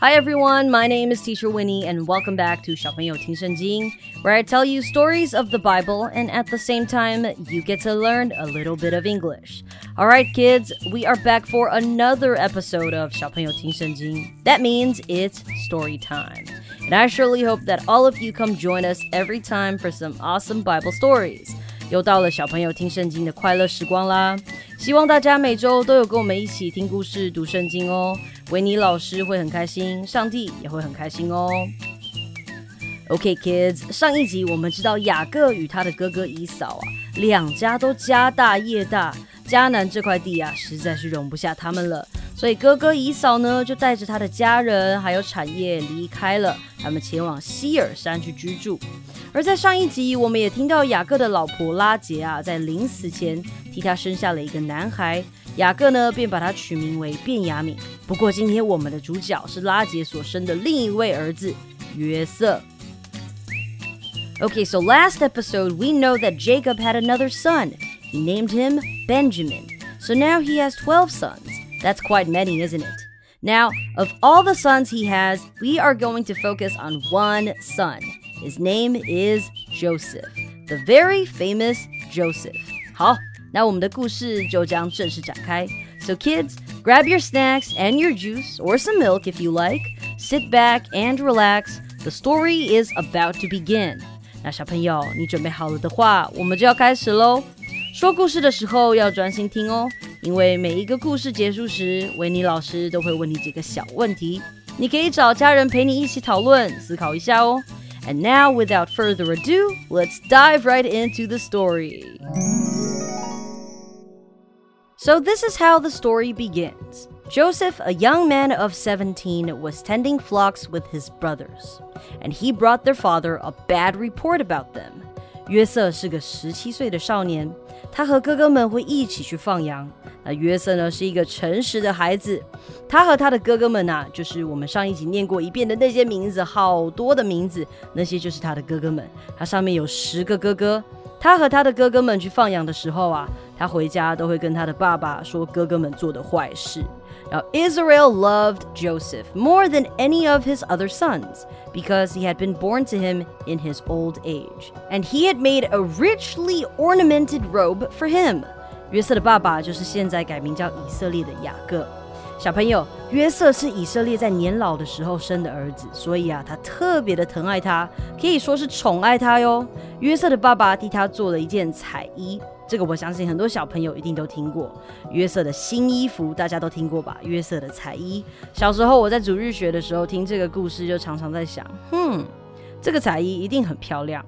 Hi everyone, my name is Teacher Winnie and welcome back to 小朋友听圣经, where I tell you stories of the Bible and at the same time you get to learn a little bit of English. All right kids, we are back for another episode of 小朋友听圣经. That means it's story time. And I surely hope that all of you come join us every time for some awesome Bible stories. 又到了小朋友听圣经的快乐时光啦！希望大家每周都有跟我们一起听故事、读圣经哦。 维尼老师会很开心，上帝也会很开心哦。OK kids，上一集我们知道雅各与他的哥哥以扫啊，两家都家大业大，迦南这块地啊实在是容不下他们了，所以哥哥以扫呢就带着他的家人还有产业离开了，他们前往西珥山去居住。而在上一集，我们也听到雅各的老婆拉结啊，在临死前替他生下了一个男孩，雅各呢便把他取名为便雅悯。不过今天我们的主角是拉结所生的另一位儿子约瑟。Okay, so last episode we know that Jacob had another son. He named him Benjamin. So now he has 12 sons. That's quite many, isn't it? Now, of all the sons he has, we are going to focus on one son. His name is Joseph, the very famous Joseph. 好，那我们的故事就将正式展开。So kids, grab your snacks and your juice or some milk if you like. Sit back and relax. The story is about to begin. 那小朋友，你准备好了的话，我们就要开始喽。说故事的时候要专心听哦， 因为每一个故事结束时，维尼老师都会问你几个小问题，你可以找家人陪你一起讨论、思考一下哦。and now, without further ado, let's dive right into the story. So, this is how the story begins. Joseph, a young man of 17, was tending flocks with his brothers, and he brought their father a bad report about them. 约瑟是个十七岁的少年， 他和哥哥们会一起去放羊。那约瑟呢是一个诚实的孩子，他和他的哥哥们呐，就是我们上一集念过一遍的那些名字，好多的名字，那些就是他的哥哥们。他上面有十个哥哥，他和他的哥哥们去放羊的时候啊，他回家都会跟他的爸爸说哥哥们做的坏事。Now Israel loved Joseph more than any of his other sons because he had been born to him in his old age, and he had made a richly ornamented robe for him. 约瑟的爸爸就是现在改名叫以色列的雅各。小朋友，约瑟是以色列在年老的时候生的儿子，所以啊，他特别的疼爱他，可以说是宠爱他哟。约瑟的爸爸替他做了一件彩衣， 这个我相信很多小朋友一定都听过。约瑟的新衣服大家都听过吧？约瑟的彩衣。小时候我在主日学的时候听这个故事，就常常在想，哼，这个彩衣一定很漂亮。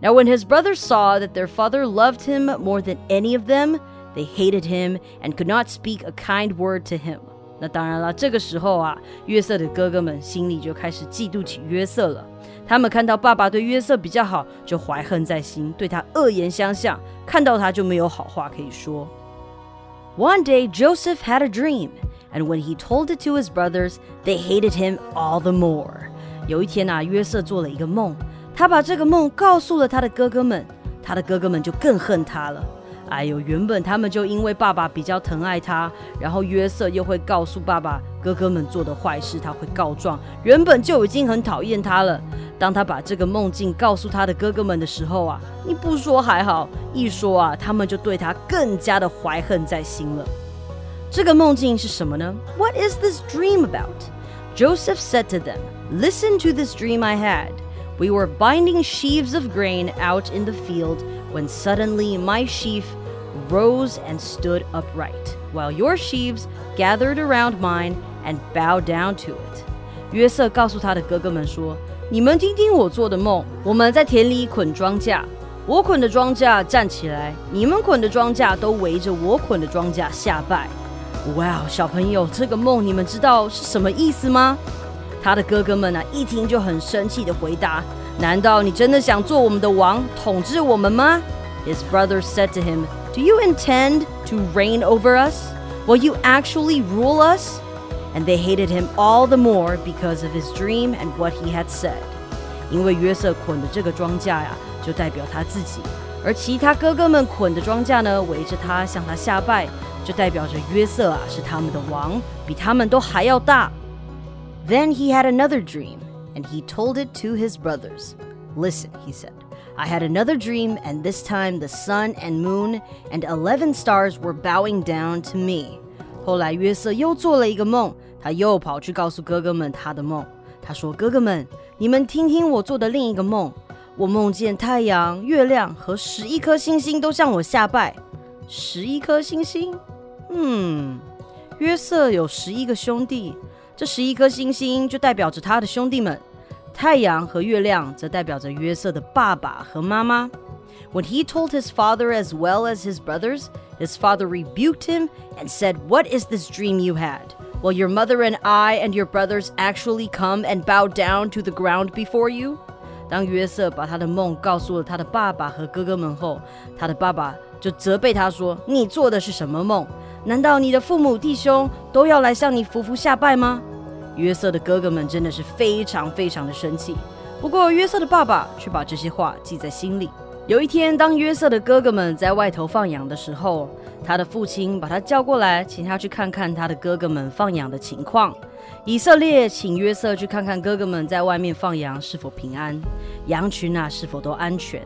Now when his brothers saw that their father loved him more than any of them, they hated him and could not speak a kind word to him. 那当然了，这个时候啊，约瑟的哥哥们心里就开始嫉妒起约瑟了。他们看到爸爸对约瑟比较好，就怀恨在心，对他恶言相向，看到他就没有好话可以说。One day Joseph had a dream, and when he told it to his brothers, they hated him all the more. 有一天啊，约瑟做了一个梦，他把这个梦告诉了他的哥哥们，他的哥哥们就更恨他了。哎呦，原本他们就因为爸爸比较疼爱他，然后约瑟又会告诉爸爸哥哥们做的坏事，他会告状，原本就已经很讨厌他了。当他把这个梦境告诉他的哥哥们的时候啊，你不说还好，一说啊，他们就对他更加的怀恨在心了。这个梦境是什么呢？What is this dream about? Joseph said to them, "Listen to this dream I had. We were binding sheaves of grain out in the field when suddenly my sheaf rose and stood upright, while your sheaves gathered around mine and bowed down to it. 约瑟告诉他的哥哥们说：“你们听听我做的梦。我们在田里捆庄稼，我捆的庄稼站起来，你们捆的庄稼都围着我捆的庄稼下拜。哇，小朋友，这个梦你们知道是什么意思吗？”他的哥哥们啊，一听就很生气的回答：“难道你真的想做我们的王，统治我们吗？” His brothers said to him. Do you intend to reign over us? Will you actually rule us? and they hated him all the more because of his dream and what he had said. 因为约瑟捆的这个庄稼呀，就代表他自己；而其他哥哥们捆的庄稼呢，围着他向他下拜，就代表着约瑟啊是他们的王，比他们都还要大。Then he had another dream, and he told it to his brothers. Listen, he said. I had another dream, and this time the sun and moon and eleven stars were bowing down to me. 后来约瑟又做了一个梦，他又跑去告诉哥哥们他的梦。他说：“哥哥们，你们听听我做的另一个梦。我梦见太阳、月亮和十一颗星星都向我下拜。十一颗星星？嗯，约瑟有十一个兄弟，这十一颗星星就代表着他的兄弟们。” 太阳和月亮则代表着约瑟的爸爸和妈妈。When he told his father as well as his brothers, his father rebuked him and said, What is this dream you had? Will your mother and I and your brothers actually come and bow down to the ground before you? 当约瑟把他的梦告诉了他的爸爸和哥哥们后，他的爸爸就责备他说：“你做的是什么梦？难道你的父母弟兄都要来向你匍匐下拜吗？” 约瑟的哥哥们真的是非常非常的生气，不过约瑟的爸爸却把这些话记在心里。有一天，当约瑟的哥哥们在外头放羊的时候，他的父亲把他叫过来，请他去看看他的哥哥们放羊的情况。以色列请约瑟去看看哥哥们在外面放羊是否平安，羊群啊是否都安全，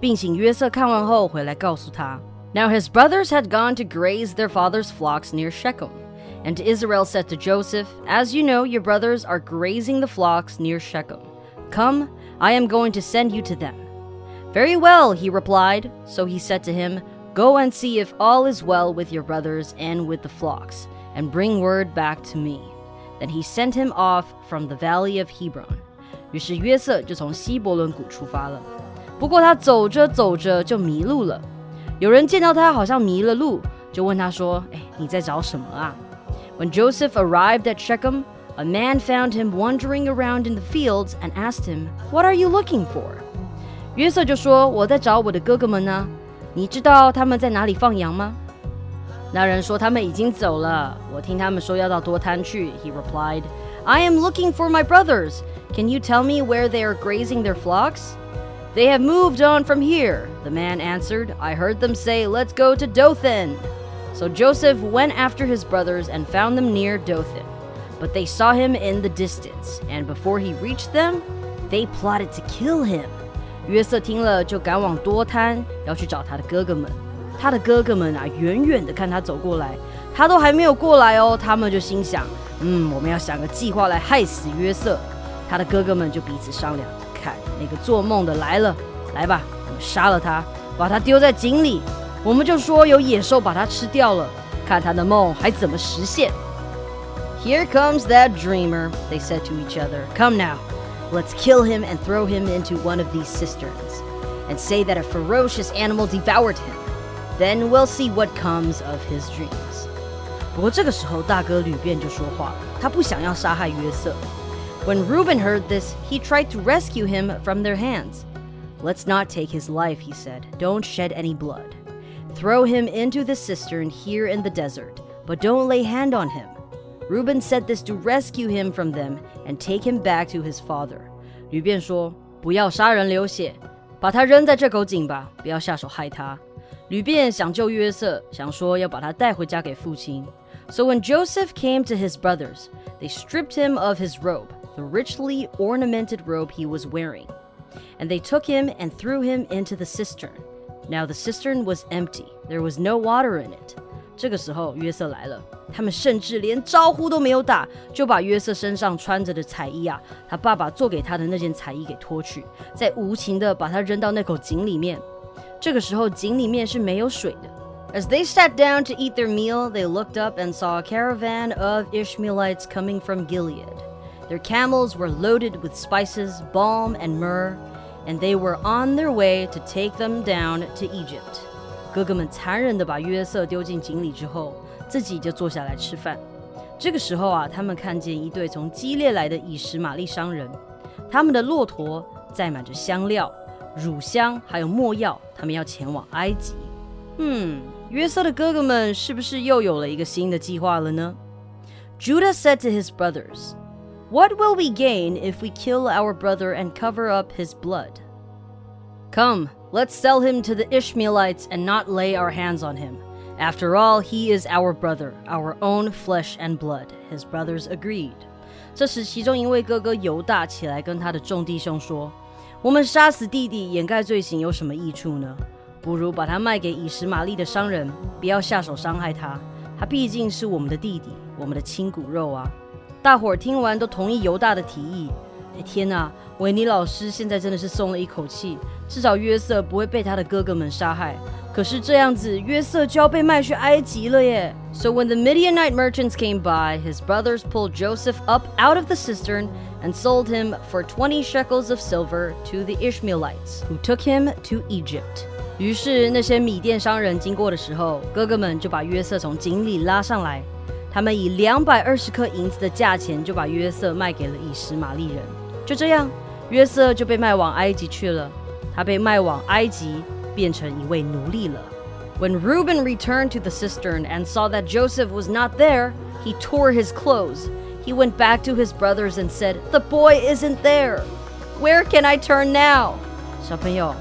并请约瑟看完后回来告诉他。Now his brothers had gone to graze their father's flocks near Shechem. And Israel said to Joseph, As you know, your brothers are grazing the flocks near Shechem. Come, I am going to send you to them. Very well, he replied. So he said to him, Go and see if all is well with your brothers and with the flocks, and bring word back to me. Then he sent him off from the valley of Hebron. 于是约瑟就从希伯伦谷出发了。不过他走着走着就迷路了。有人见到他好像迷了路，就问他说：“哎，你在找什么啊？” When Joseph arrived at Shechem, a man found him wandering around in the fields and asked him, What are you looking for? 约瑟就说：“我在找我的哥哥们呢。你知道他们在哪里放羊吗？”那人说：“他们已经走了。我听他们说要到多滩去。” He replied, "I am looking for my brothers. Can you tell me where they are grazing their flocks?" They have moved on from here, the man answered. I heard them say, Let's go to Dothan. So Joseph went after his brothers and found them near Dothan. But they saw him in the distance, and before he reached them, they plotted to kill him. 约瑟听了，就赶往多滩，要去找他的哥哥们。他的哥哥们啊，远远的看他走过来，他都还没有过来哦，他们就心想：嗯，我们要想个计划来害死约瑟。他的哥哥们就彼此商量：看，那个做梦的来了，来吧，我们杀了他，把他丢在井里。 我们就说有野兽把它吃掉了，看他的梦还怎么实现。Here comes that dreamer, they said to each other. Come now, let's kill him and throw him into one of these cisterns, and say that a ferocious animal devoured him. Then we'll see what comes of his dreams. 不过这个时候，大哥吕便就说话了，他不想要杀害约瑟。When Reuben heard this, he tried to rescue him from their hands. Let's not take his life, he said. Don't shed any blood. Throw him into the cistern here in the desert, but don't lay hand on him. Reuben said this to rescue him from them and take him back to his father. 吕便说：“不要杀人流血，把他扔在这口井吧，不要下手害他。”吕便想救约瑟，想说要把他带回家给父亲。So when Joseph came to his brothers, they stripped him of his robe, the richly ornamented robe he was wearing, and they took him and threw him into the cistern. Now the cistern was empty; there was no water in it. 这个时候，约瑟来了，他们甚至连招呼都没有打，就把约瑟身上穿着的彩衣啊，他爸爸做给他的那件彩衣给脱去，再无情的把他扔到那口井里面。这个时候，井里面是没有水的。As they sat down to eat their meal, they looked up and saw a caravan of Ishmaelites coming from Gilead. Their camels were loaded with spices, balm, and myrrh And they were on their way to take them down to Egypt. 哥哥们残忍地把约瑟丢进井里之后，自己就坐下来吃饭。这个时候啊，他们看见一对从基列来的以实玛利商人，他们的骆驼载满着香料、乳香还有墨药，他们要前往埃及。嗯，约瑟的哥哥们是不是又有了一个新的计划了呢？Judah said to his brothers, What will we gain if we kill our brother and cover up his blood? Come, let's sell him to the Ishmaelites and not lay our hands on him. After all, he is our brother, our own flesh and blood. His brothers agreed. 这时，其中一位哥哥犹大起来跟他的众弟兄说：“我们杀死弟弟，掩盖罪行有什么益处呢？不如把他卖给以实玛利的商人，不要下手伤害他。他毕竟是我们的弟弟，我们的亲骨肉啊！” 大伙儿听完都同意犹大的提议。哎，天哪！维尼老师现在真的是松了一口气，至少约瑟不会被他的哥哥们杀害。可是这样子，约瑟就要被卖去埃及了耶！So when the Midianite merchants came by, his brothers pulled Joseph up out of the cistern and sold him for twenty shekels of silver to the Ishmaelites, who took him to Egypt. 于是那些米甸商人经过的时候，哥哥们就把约瑟从井里拉上来。他们以两百二十颗银子的价钱就把约瑟卖给了以实玛利人。就这样，约瑟就被卖往埃及去了。他被卖往埃及。变成一位奴隶了。When Reuben returned to the cistern and saw that Joseph was not there, he tore his clothes. He went back to his brothers and said, The boy isn't there. Where can I turn now? 小朋友，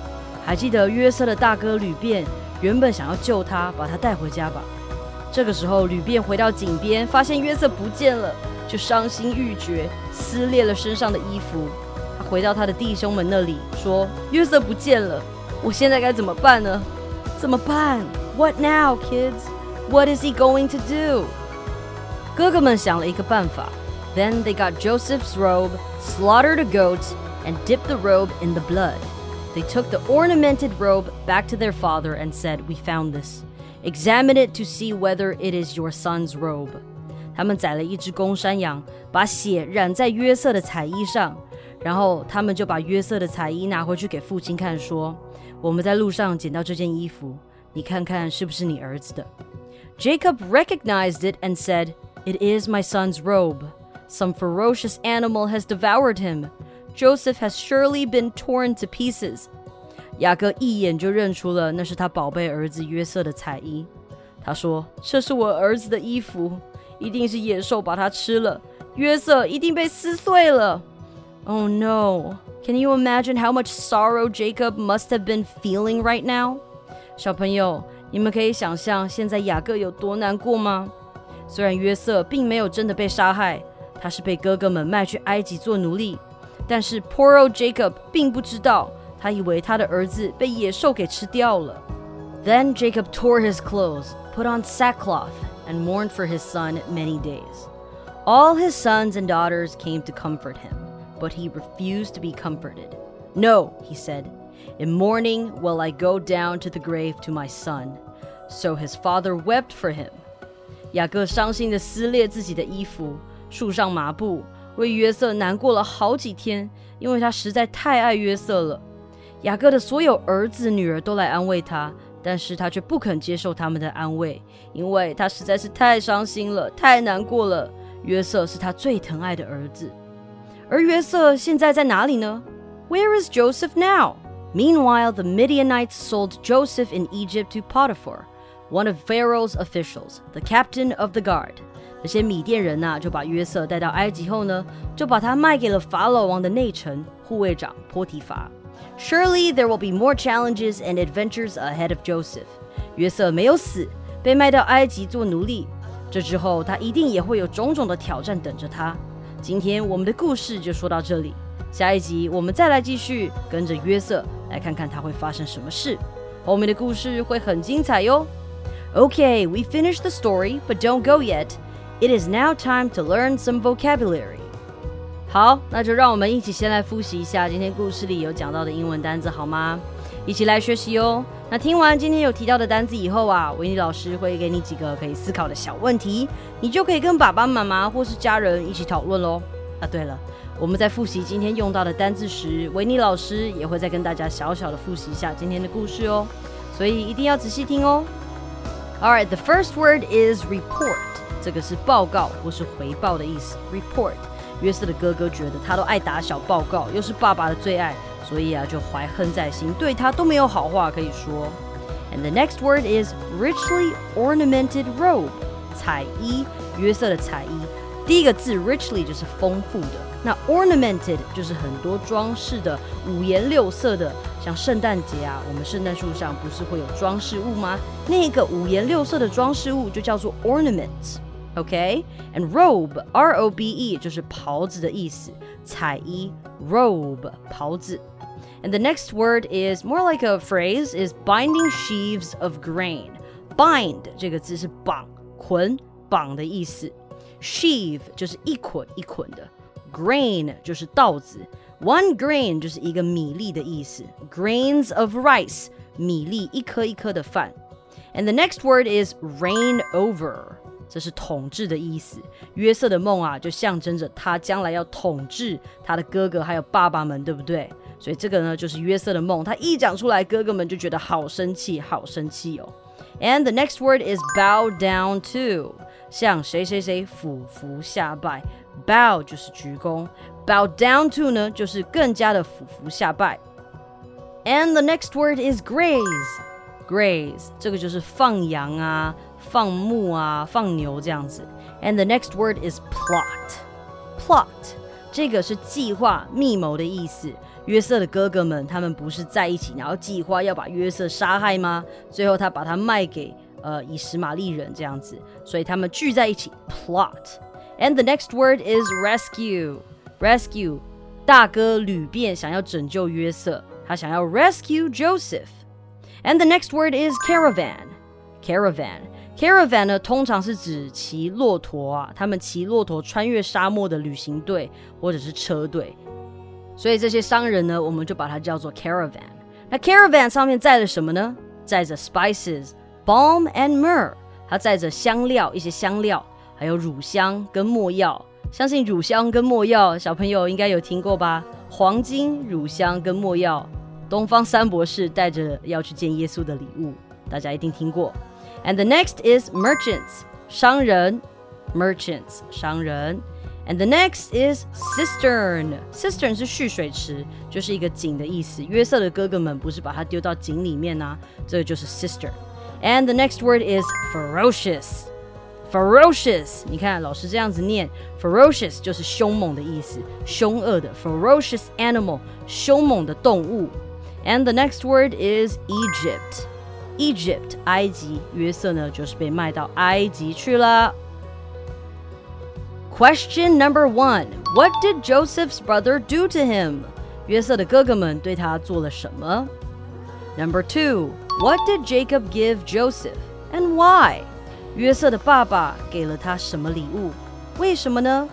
还记得约瑟的大哥吕便原本想要救他，把他带回家吧？ 这个时候，吕便回到井边，发现约瑟不见了，就伤心欲绝，撕裂了身上的衣服。他回到他的弟兄们那里，说：“约瑟不见了。”我现在该怎么办呢？怎么办？What now, kids? What is he going to do? 哥哥们想了一个办法。Then they got Joseph's robe, slaughtered a goat, and dipped the robe in the blood. They took the ornamented robe back to their father and said, We found this. Examine it to see whether it is your son's robe. 他们宰了一只公山羊，把血染在约瑟的彩衣上，然后他们就把约瑟的彩衣拿回去给父亲看，说。我们在路上捡到这件衣服，你看看是不是你儿子的？Jacob recognized it and said, It is my son's robe. Some ferocious animal has devoured him. Joseph has surely been torn to pieces. 雅各一眼就认出了那是他宝贝儿子约瑟的彩衣。他说：“这是我儿子的衣服，一定是野兽把它吃了。约瑟一定被撕碎了。” Oh no! Can you imagine how much sorrow Jacob must have been feeling right now? 小朋友，你们可以想象现在雅各有多难过吗？虽然约瑟并没有真的被杀害，他是被哥哥们卖去埃及做奴隶，但是 poor old Jacob 并不知道，他以为他的儿子被野兽给吃掉了。Then Jacob tore his clothes, put on sackcloth, and mourned for his son many days. All his sons and daughters came to comfort him but he refused to be comforted. No, he said, in mourning will I go down to the grave to my son. So his father wept for him. 雅各伤心地撕裂自己的衣服，束上麻布，为约瑟难过了好几天，因为他实在太爱约瑟了。 雅各的所有儿子、女儿都来安慰他，但是他却不肯接受他们的安慰，因为他实在是太伤心了，太难过了。约瑟是他最疼爱的儿子。而约瑟现在在哪里呢？Where is Joseph now? Meanwhile, the Midianites sold Joseph in Egypt to Potiphar, one of Pharaoh's officials, the captain of the guard. 这些米甸人呐、啊，就把约瑟带到埃及后呢，就把他卖给了法老王的内臣护卫长波提乏。 Surely there will be more challenges and adventures ahead of Joseph. 约瑟没有死，被卖到埃及做奴隶。这之后，他一定也会有种种的挑战等着他。今天我们的故事就说到这里，下一集我们再来继续跟着约瑟来看看他会发生什么事，后面的故事会很精彩哟。Okay, we finished the story, but don't go yet. It is now time to learn some vocabulary. 好，那就让我们一起先来复习一下今天故事里有讲到的英文单词，好吗？一起来学习哦。那听完今天有提到的单词以后啊，维尼老师会给你几个可以思考的小问题，你就可以跟爸爸妈妈或是家人一起讨论喽。啊，对了，我们在复习今天用到的单字时，维尼老师也会再跟大家小小的复习一下今天的故事哦，所以一定要仔细听哦。All right, the first word is report，这个是报告或是回报的意思。Report，约瑟的哥哥觉得他都爱打小报告，又是爸爸的最爱。所以啊，就怀恨在心，对他都没有好话可以说。And the next word is richly ornamented robe，彩衣，约瑟的彩衣，第一个字 richly 就是丰富的，那 ornamented 就是很多装饰的，五颜六色的，像圣诞节啊，我们圣诞树上不是会有装饰物吗？那个五颜六色的装饰物就叫做 ornament。OK，and、okay? robe，r robe 就是袍子的意思，彩衣 robe 袍子。And the next word is more like a phrase is binding sheaves of grain. Bind 这个字是绑、捆、绑的意思。Sheave 就是一捆一捆的，grain 就是稻子，one grain 就是一个米粒的意思，grains of rice 米粒一颗一颗的饭。And the next word is reign over. 这是统治的意思。约瑟的梦啊，就象征着他将来要统治他的哥哥还有爸爸们，对不对？所以这个呢，就是约瑟的梦。他一讲出来，哥哥们就觉得好生气，好生气哦。And the next word is bow down to，向谁谁谁俯伏下拜。Bow 就是鞠躬，bow down to 呢就是更加的俯伏下拜。And the next word is graze，graze 这个就是放羊啊、放牧啊、放牛这样子。And the next word is plot，plot 这个是计划、密谋的意思。约瑟的哥哥们，他们不是在一起，然后计划要把约瑟杀害吗？最后他把他卖给呃以实玛利人这样子，所以他们聚在一起 plot。And the next word is rescue. Rescue，大哥吕便想要拯救约瑟，他想要 rescue Joseph。And the next word is caravan. Caravan. Caravan 呢，通常是指骑骆驼啊，他们骑骆驼穿越沙漠的旅行队或者是车队。所以这些商人呢，我们就把它叫做 caravan。那 caravan 上面载了什么呢？载着 spices, balm and myrrh，它载着香料，一些香料，还有乳香跟没药。相信乳香跟没药，小朋友应该有听过吧？黄金、乳香跟没药，东方三博士带着要去见耶稣的礼物，大家一定听过。And the next is merchants，商人，merchants，商人。And the next is cistern. Cistern 是蓄水池，就是一个井的意思。约瑟的哥哥们不是把它丢到井里面啊，这个就是 cistern。And the next word is ferocious. Ferocious，你看老师这样子念，ferocious 就是凶猛的意思，凶恶的 ferocious animal，凶猛的动物。And the next word is Egypt. Egypt，埃及，约瑟呢就是被卖到埃及去了。Question number one What did Joseph's brother do to him? 约瑟的哥哥们对他做了什么？Number two What did Jacob give Joseph and why? 约瑟的爸爸给了他什么礼物？为什么呢？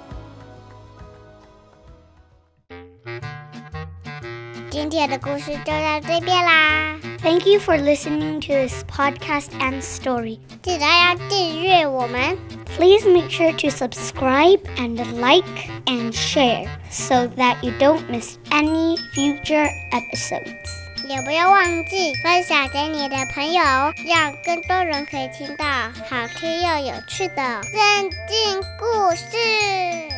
今天的故事就到这边啦。 Thank you for listening to this podcast and story. 记得要订阅我们。Please make sure to subscribe and like and share so that you don't miss any future episodes. 也不要忘记分享给你的朋友，让更多人可以听到好听又有趣的圣经故事。